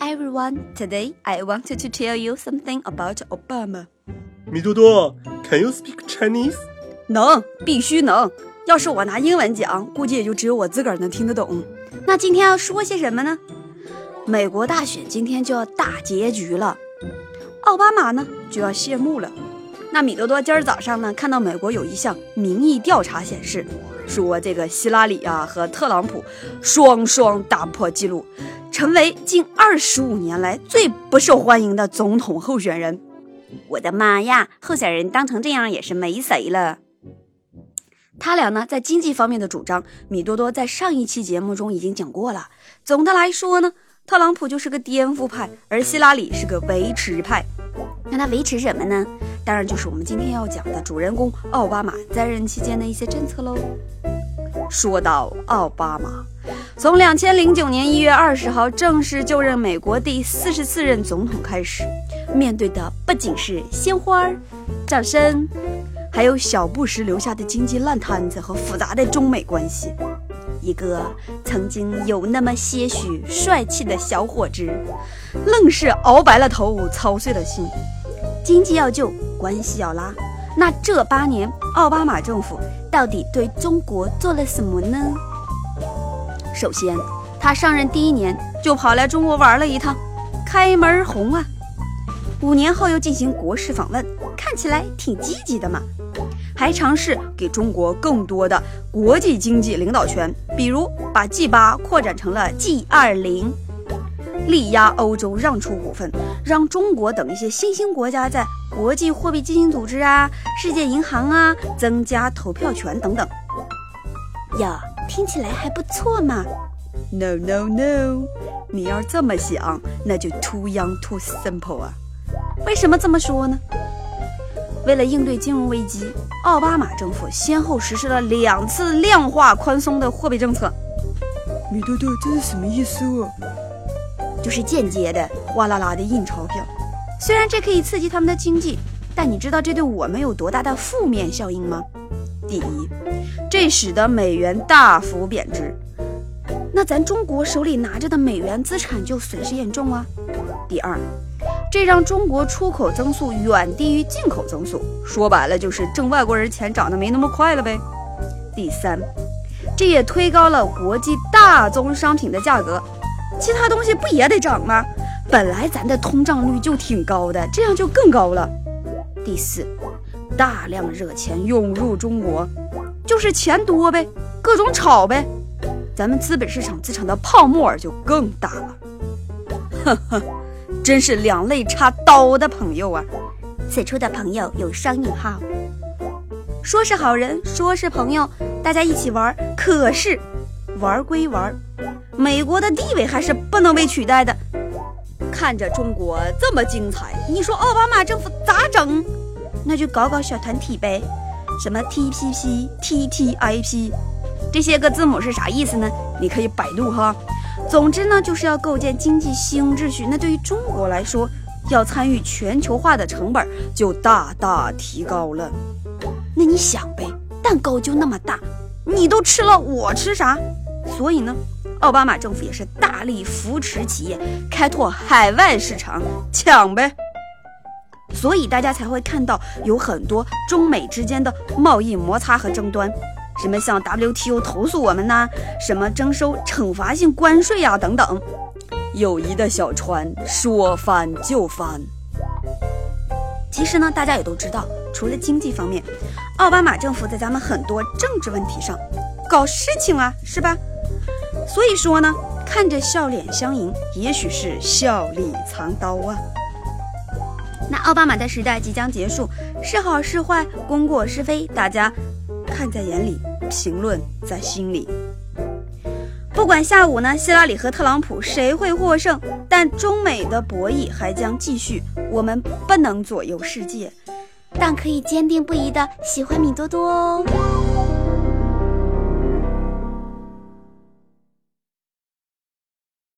everyone. Today I wanted to tell you something about Obama. 米多多，Can you speak Chinese？能，必须能。要是我拿英文讲，估计也就只有我自个儿能听得懂。那今天要说些什么呢？美国大选今天就要大结局了，奥巴马呢就要谢幕了。那米多多今儿早上呢看到美国有一项民意调查显示，说这个希拉里啊和特朗普双双打破纪录，成为近二十五年来最不受欢迎的总统候选人。我的妈呀，候选人当成这样也是没谁了。他俩呢，在经济方面的主张，米多多在上一期节目中已经讲过了。总的来说呢，特朗普就是个颠覆派，而希拉里是个维持派。那他维持什么呢？当然就是我们今天要讲的主人公奥巴马在任期间的一些政策喽。说到奥巴马，从两千零九年一月二十号正式就任美国第四十四任总统开始，面对的不仅是鲜花、掌声。还有小布什留下的经济烂摊子和复杂的中美关系，一个曾经有那么些许帅气的小伙子，愣是熬白了头，操碎了心。经济要救，关系要拉，那这八年奥巴马政府到底对中国做了什么呢？首先，他上任第一年就跑来中国玩了一趟，开门红啊！五年后又进行国事访问，看起来挺积极的嘛。还尝试给中国更多的国际经济领导权，比如把 G 八扩展成了 G 二零，力压欧洲让出股份，让中国等一些新兴国家在国际货币基金组织啊、世界银行啊增加投票权等等。哟，听起来还不错嘛。No no no，你要这么想，那就 too young too simple 啊。为什么这么说呢？为了应对金融危机，奥巴马政府先后实施了两次量化宽松的货币政策。米多多，这是什么意思哦？就是间接的哗啦啦的印钞票。虽然这可以刺激他们的经济，但你知道这对我们有多大的负面效应吗？第一，这使得美元大幅贬值，那咱中国手里拿着的美元资产就损失严重啊。第二。这让中国出口增速远低于进口增速，说白了就是挣外国人钱涨得没那么快了呗。第三，这也推高了国际大宗商品的价格，其他东西不也得涨吗？本来咱的通胀率就挺高的，这样就更高了。第四，大量热钱涌入中国，就是钱多呗，各种炒呗，咱们资本市场资产的泡沫就更大了。呵呵。真是两肋插刀的朋友啊！此处的朋友有双引号，说是好人，说是朋友，大家一起玩。可是玩归玩，美国的地位还是不能被取代的。看着中国这么精彩，你说奥巴马政府咋整？那就搞搞小团体呗，什么 TPP、TTIP，这些个字母是啥意思呢？你可以百度哈。总之呢，就是要构建经济新秩序。那对于中国来说，要参与全球化的成本就大大提高了。那你想呗，蛋糕就那么大，你都吃了，我吃啥？所以呢，奥巴马政府也是大力扶持企业开拓海外市场，抢呗。所以大家才会看到有很多中美之间的贸易摩擦和争端。什么向 WTO 投诉我们呐？什么征收惩罚性关税呀？等等，友谊的小船说翻就翻。其实呢，大家也都知道，除了经济方面，奥巴马政府在咱们很多政治问题上搞事情啊，是吧？所以说呢，看着笑脸相迎，也许是笑里藏刀啊。那奥巴马的时代即将结束，是好是坏，功过是非，大家看在眼里。评论在心里。不管下午呢，希拉里和特朗普谁会获胜，但中美的博弈还将继续。我们不能左右世界，但可以坚定不移的喜欢米多多哦。